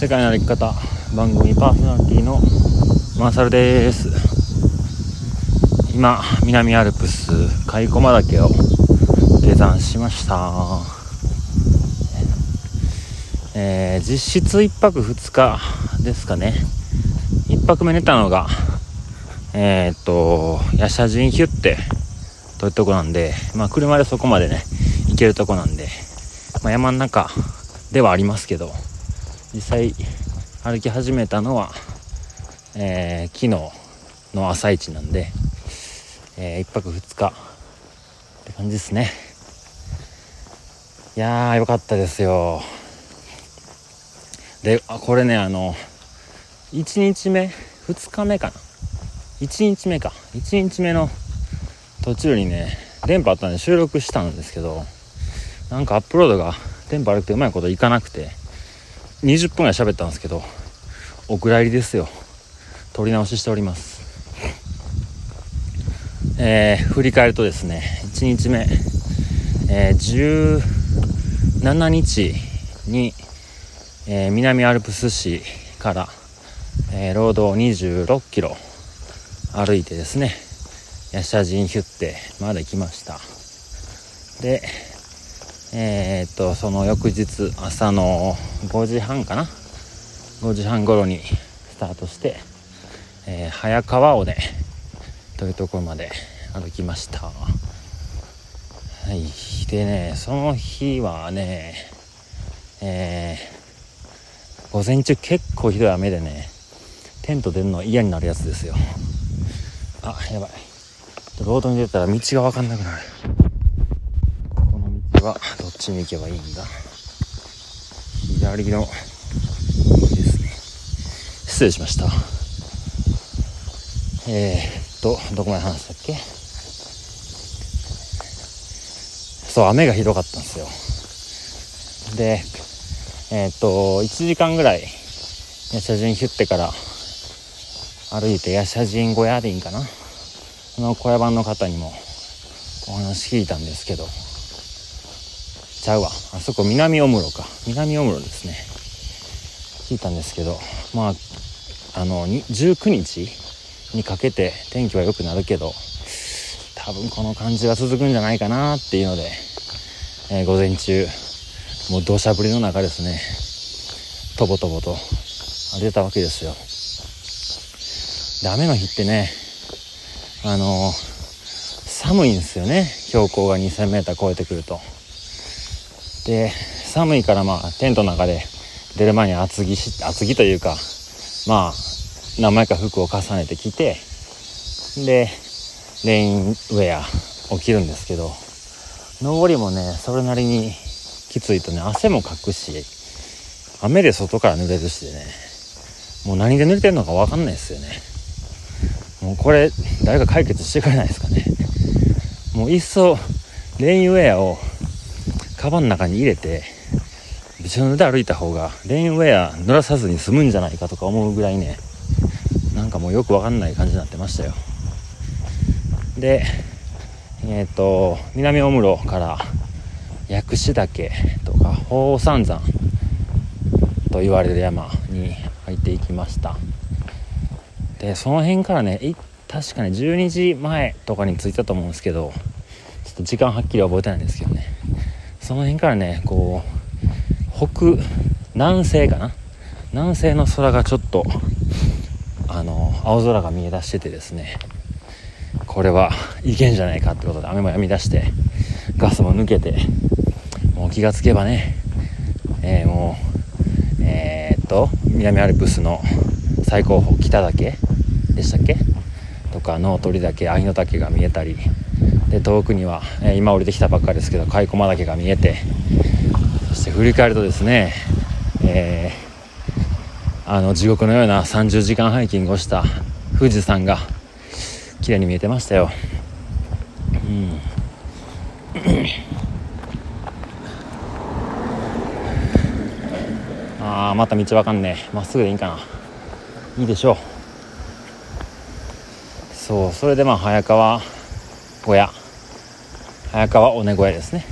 世界の歩き方番組パーソナリティのマーサルです。今南アルプス甲斐駒岳を下山しました。えー、実質1泊2日ですかね。1泊目寝たのがえー、っとヤシャジンヒュッテというとこなんでまあ車でそこまでね行けるとこなんで、まあ、山の中ではありますけど。実際歩き始めたのは、えー、昨日の朝一なんで、えー、1泊2日って感じですね。いやーよかったですよ。であこれねあの1日目2日目かな。1日目か。1日目の途中にね電波あったんで収録したんですけどなんかアップロードが電波悪くてうまいこといかなくて20分ぐらい喋ったんですけどお蔵入りですよ。撮り直ししております。えー、振り返るとですね1日目、えー、17日に、えー、南アルプス市から、えー、ロード26キロ歩いてですねヤシャジンヒュッテまで来ました。でえー、っとその翌日朝の5時半かな。5時半頃にスタートして、えー、早川尾根というところまで歩きました。はい。でねその日はねえー、午前中結構ひどい雨でねテント出るの嫌になるやつですよ。あやばい。ロードに出たら道が分かんなくなる。はどっちに行けばいいんだ？左の。ですね。失礼しました。えー、っとどこまで話したっけ？そう雨がひどかったんですよ。でえー、っと1時間ぐらいヤシャジンヒュッテから歩いてヤシャジン小屋でいいんかな？その小屋版の方にもお話聞いたんですけどちゃうわ。あそこ南大室か。南大室ですね。聞いたんですけどまああの19日にかけて天気は良くなるけど多分この感じは続くんじゃないかなっていうので、えー、午前中もう土砂降りの中ですね。とぼとぼと歩いたわけですよ。で雨の日ってねあのー、寒いんですよね。標高が 2000m 超えてくると。で寒いからまあテントの中で出る前に厚着し厚着というかまあ何枚か服を重ねてきてでレインウェアを着るんですけど上りもねそれなりにきついとね汗もかくし雨で外から濡れるしでねもう何で濡れてるのか分かんないですよね。もうこれ誰か解決してくれないですかね。もういっそレインウェアをカバンの中に入れてびしょ濡れで歩いた方がレインウェア濡らさずに済むんじゃないかとか思うぐらいねなんかもうよくわかんない感じになってましたよ。でえっ、と南大室から薬師岳とか宝山山と言われる山に入っていきました。でその辺からね確かに12時前とかに着いたと思うんですけどちょっと時間はっきり覚えてないんですけどね。その辺からねこう北南西かな？南西の空がちょっとあの青空が見え出しててですねこれはいけんじゃないかってことで雨も止み出してガスも抜けてもう気がつけばね、えー、もうえー、っと南アルプスの最高峰北岳でしたっけ？とか脳取岳愛の岳が見えたりで遠くには、え、今降りてきたばっかりですけど甲斐駒岳が見えてそして振り返るとですね、えー、あの地獄のような30時間ハイキングをした富士山が綺麗に見えてましたよ。うん。ああまた道わかんねえ。まっすぐでいいかな。いいでしょう。そうそれでまあ早川小屋早川尾根小屋ですね。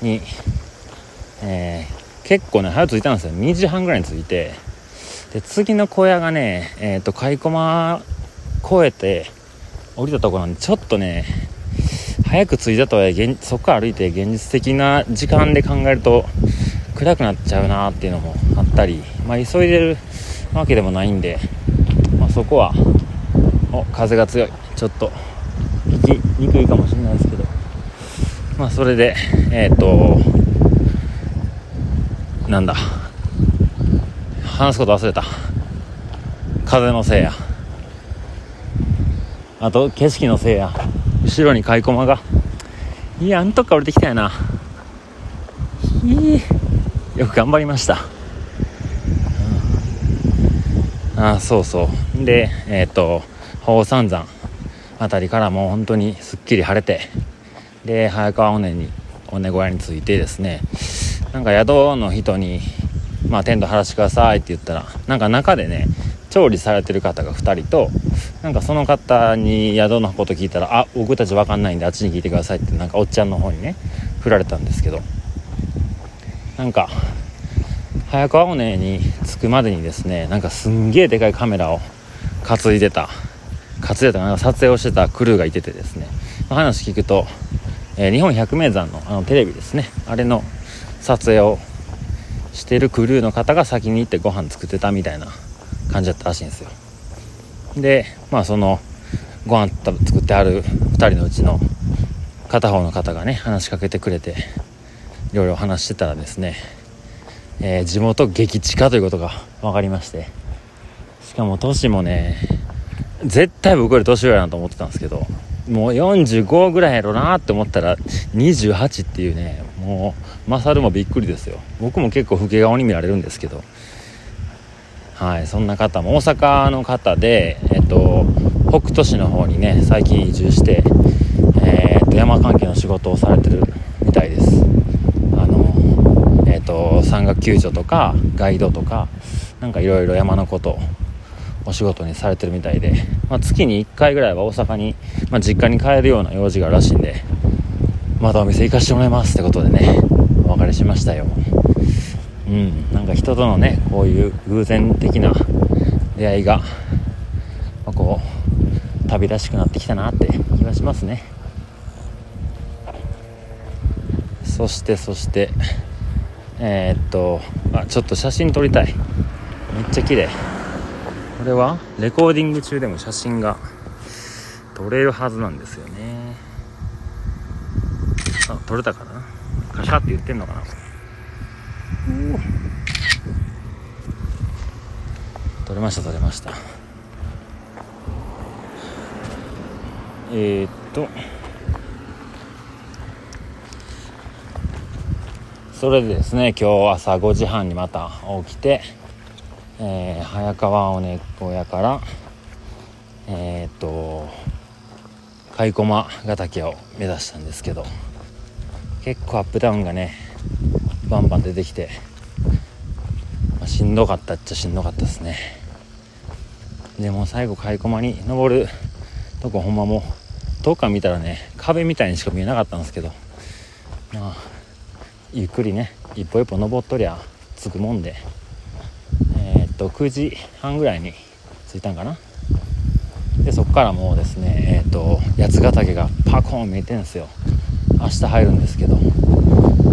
に、え結構ね早く着いたんですよ。2時半ぐらいに着いて。で次の小屋がねえっ、ー、と買駒越えて降りたところなんでちょっとね早く着いたとはいえそこから歩いて現実的な時間で考えると暗くなっちゃうなっていうのもあったり、まあ、急いでるわけでもないんで、まあ、そこはお風が強い。ちょっと行きにくいかもしれないですけど。まあそれでえっ、ー、となんだ。話すこと忘れた。風のせいや。あと景色のせいや。後ろに買い駒が。いやんとか降りてきたやな。ひよく頑張りました、うん、あそうそう。でえっ、ー、と宝山山あたりからもう本当にすっきり晴れて。で早川尾根に尾根小屋に着いてですねなんか宿の人に「まあ、テント張らしてください」って言ったらなんか中でね調理されてる方が2人となんかその方に宿のこと聞いたら「あ僕たち分かんないんであっちに聞いてください」ってなんかおっちゃんの方にね振られたんですけどなんか早川尾根に着くまでにですねなんかすんげえでかいカメラを担いでた担いでたなんか撮影をしてたクルーがいててですね話聞くと、えー、日本百名山のあのテレビですね。あれの撮影をしてるクルーの方が先に行ってご飯作ってたみたいな感じだったらしいんですよ。でまあそのご飯作ってある2人のうちの片方の方がね話しかけてくれていろいろ話してたらですね、えー、地元激近ということが分かりまして。しかも年もね絶対僕より年上やなと思ってたんですけどもう45ぐらいやろなって思ったら28っていうねもうマサルもびっくりですよ。僕も結構老け顔に見られるんですけど。はいそんな方も大阪の方でえっと北斗市の方にね最近移住してえー、っと山関係の仕事をされてるみたいです。あのえ、っと山岳救助とかガイドとかなんかいろいろ山のことお仕事にされてるみたいで、まあ、月に1回ぐらいは大阪に、まあ、実家に帰るような用事があるらしいんでまたお店行かしてもらいますってことでねお別れしましたよ。うんなんか人とのねこういう偶然的な出会いが、まあ、こう旅らしくなってきたなって気がしますね。そしてそしてえー、っとあちょっと写真撮りたい。めっちゃ綺麗。これはレコーディング中でも写真が撮れるはずなんですよね。あ撮れたかな？カシャって言ってんのかな？撮れました撮れました。えー、っと。それでですね今日朝5時半にまた起きてえー、早川尾根小屋からえー、っと甲駒ヶ岳を目指したんですけど結構アップダウンがねバンバン出てきて、まあ、しんどかったっちゃしんどかったですね。でも最後甲駒に登るとこほんまもう遠くから見たらね壁みたいにしか見えなかったんですけどまあゆっくりね一歩一歩登っとりゃ着くもんでと9時半ぐらいに着いたんかな。でそこからもうですねえっ、ー、と八ヶ岳がパコーン見えてるんですよ。明日入るんですけど。で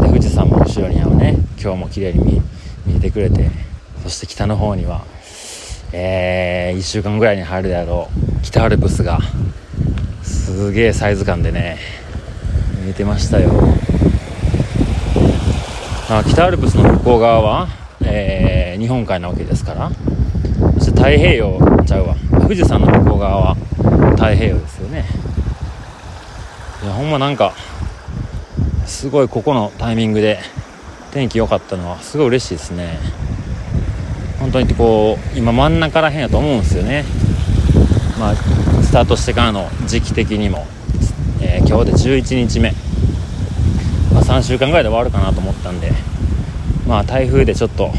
富士山も後ろにはね今日も綺麗に見えてくれて。そして北の方にはえー、1週間ぐらいに入るであろう北アルプスがすげえサイズ感でね見えてましたよ。あ北アルプスの向こう側はえー、日本海なわけですからそして太平洋ちゃうわ。富士山の向こう側は太平洋ですよね。いやほんまなんかすごいここのタイミングで天気良かったのはすごい嬉しいですね。本当にこう今真ん中らへんやと思うんですよね。まあスタートしてからの時期的にも、えー、今日で11日目、まあ、3週間ぐらいで終わるかなと思ったんでまあ台風でちょっと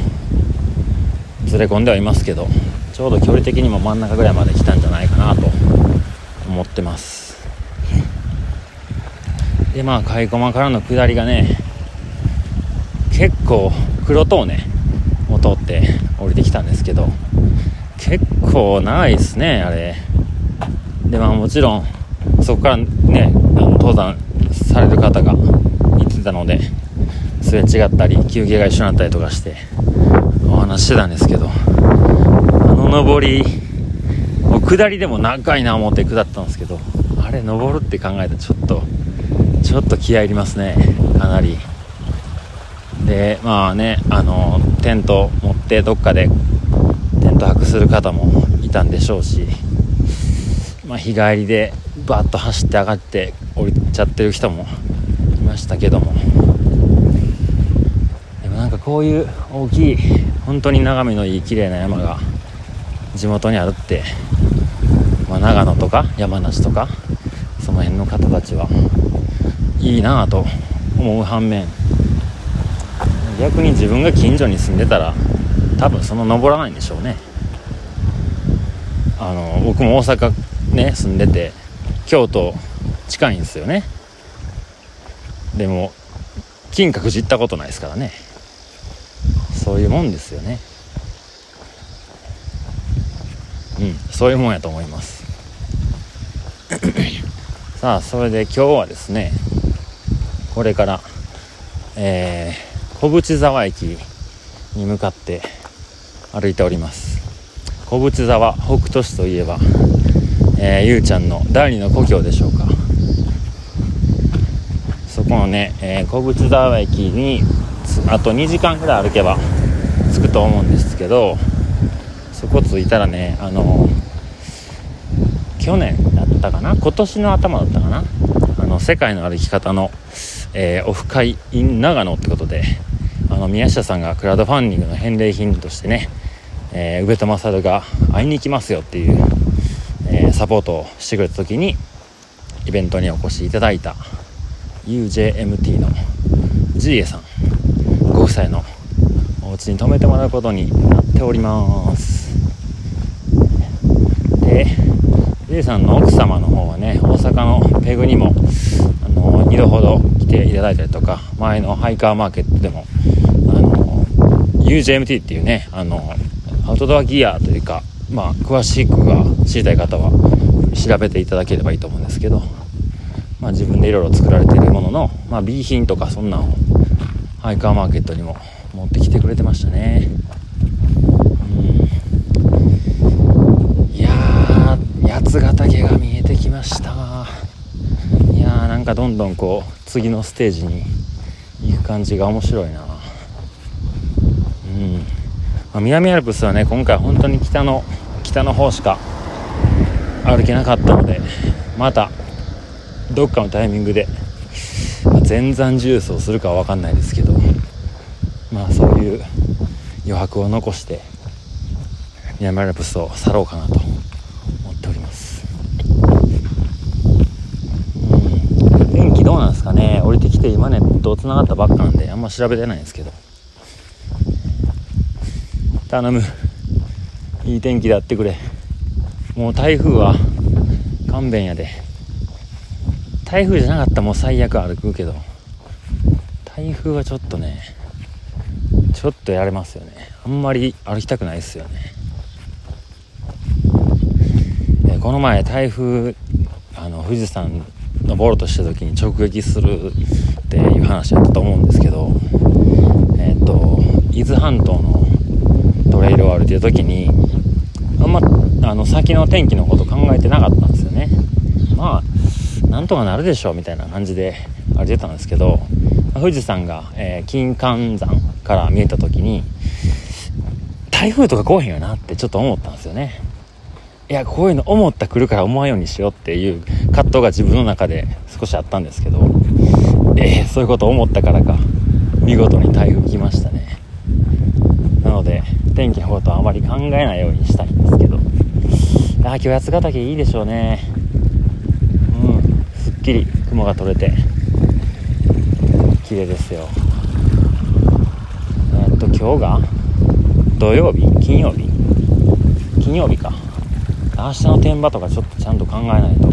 ずれ込んではいますけどちょうど距離的にも真ん中ぐらいまで来たんじゃないかなと思ってます。でまあ買い駒からの下りがね結構黒塔ねを通って降りてきたんですけど結構長いですねあれ。でまあもちろんそこからねあの登山される方がいてたのですれ違ったり休憩が一緒になったりとかしてお話してたんですけどあの登り下りでも長いな思って下ったんですけどあれ登るって考えたらちょっとちょっと気合いりますねかなり。でまあねあのテント持ってどっかでテント泊する方もいたんでしょうし、まあ、日帰りでバッと走って上がって降りちゃってる人もいましたけどもこういう大きい本当に眺めのいい綺麗な山が地元にあるって、まあ、長野とか山梨とかその辺の方たちはいいなぁと思う反面逆に自分が近所に住んでたら多分その登らないんでしょうね。あの僕も大阪ね住んでて京都近いんですよね。でも金閣寺行ったことないですからね。そういうもんですよね。うんそういうもんやと思います。さあそれで今日はですねこれからえー、小淵沢駅に向かって歩いております。小淵沢北斗市といえば、えー、ゆうちゃんの第二の故郷でしょうか。そこのね、えー、小淵沢駅にあと2時間ぐらい歩けば着くと思うんですけどそこ着いたらねあの去年だったかな？今年の頭だったかな？あの世界の歩き方の、えー、オフ会 in 長野ってことであの宮下さんがクラウドファンディングの返礼品としてね、えー、宇部と勝が会いに行きますよっていう、えー、サポートをしてくれた時にイベントにお越しいただいた UJMT の GA さんご夫妻のに泊めてもらうことになっております。で J さんの奥様の方はね大阪のペグにもあの2度ほど来ていただいたりとか前のハイカーマーケットでもあの UJMT っていうねあのアウトドアギアというかまあ詳しくは知りたい方は調べていただければいいと思うんですけどまあ、自分でいろいろ作られているものの、まあ、B 品とかそんなんをハイカーマーケットにもってくれてましたね。うん。いやー八ヶ岳が見えてきました。いやーなんかどんどんこう次のステージに行く感じが面白いな。うん、まあ、南アルプスはね今回本当に北の北の方しか歩けなかったのでまたどっかのタイミングで、まあ、前山重走するかは分かんないですけど。いう余白を残して南アルプスを去ろうかなと思っております。うん。天気どうなんですかね？降りてきて今ネットつながったばっかなんであんま調べてないんですけど。頼む。いい天気であってくれ。もう台風は勘弁やで。台風じゃなかったらもう最悪歩くけど。台風はちょっとねちょっとやれますよね。あんまり歩きたくないですよね。えこの前台風あの富士山登ろうとした時に直撃するっていう話やったと思うんですけどえっ、ー、と伊豆半島のトレイルを歩いてる時にあんまあの先の天気のこと考えてなかったんですよね。まあなんとかなるでしょうみたいな感じで歩いてたんですけど富士山が、えー、金環山から見えた時に台風とか来へんよなってちょっと思ったんですよね。いやこういうの思った来るから思わんようにしようっていう葛藤が自分の中で少しあったんですけどえー、そういうこと思ったからか見事に台風来ましたね。なので天気のことはあまり考えないようにしたいんですけど。あ今日八ヶ岳いいでしょうね。うん、すっきり雲が取れて綺麗ですよ。今日が土曜日金曜日。金曜日か。明日の天場とかちょっとちゃんと考えないと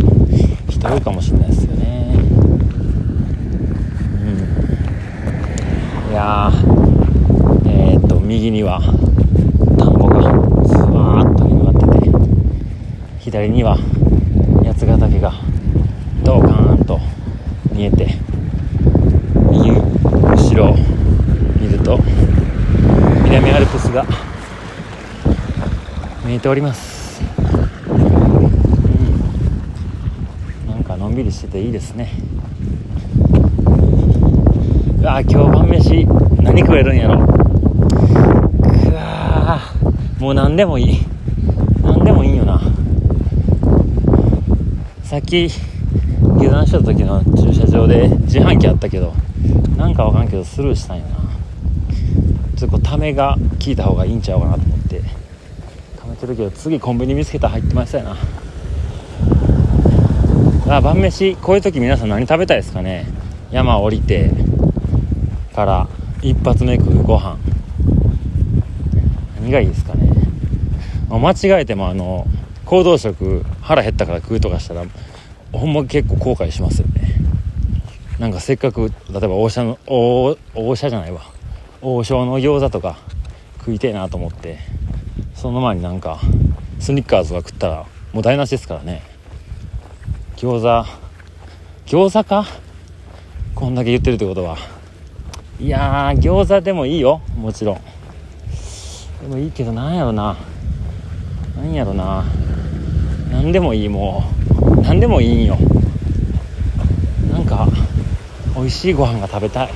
人いかもしれないですよね。うん。いやえー、っと右には田んぼがずわーっと広がってて左には八ヶ岳がドーカーンと見えて右後ろを見ると南アルプスが見えております、うん、なんかのんびりしてていいですね。うわ今日晩飯何食えるんやろ。くわもう何でもいい。何でもいいよな。さっき下山した時の駐車場で自販機あったけどなんかわかんけどスルーしたんやな。ちょっとこうためが効いた方がいいんちゃうかなと思って。貯めてるけど次コンビニ見つけたら入ってましたよな。あ晩飯こういう時皆さん何食べたいですかね。山降りてから一発目食うご飯。何がいいですかね。間違えてもあの行動食腹減ったから食うとかしたらほんま結構後悔しますよね。なんかせっかく例えば大社の大大社じゃないわ。王将の餃子とか食いてえなと思って。その前になんかスニッカーズが食ったらもう台無しですからね。餃子餃子か？こんだけ言ってるってことは。いや餃子でもいいよ。もちろん。でもいいけどなんやろな。なんやろな。何でもいいもう。何でもいいんよ。なんか美味しいご飯が食べたい。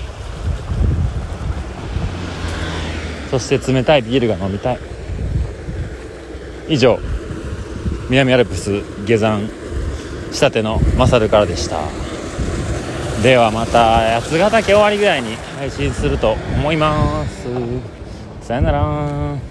そして冷たいビールが飲みたい。以上南アルプス下山仕立てのマサルからでした。ではまた八ヶ岳終わりぐらいに配信すると思います。さよなら。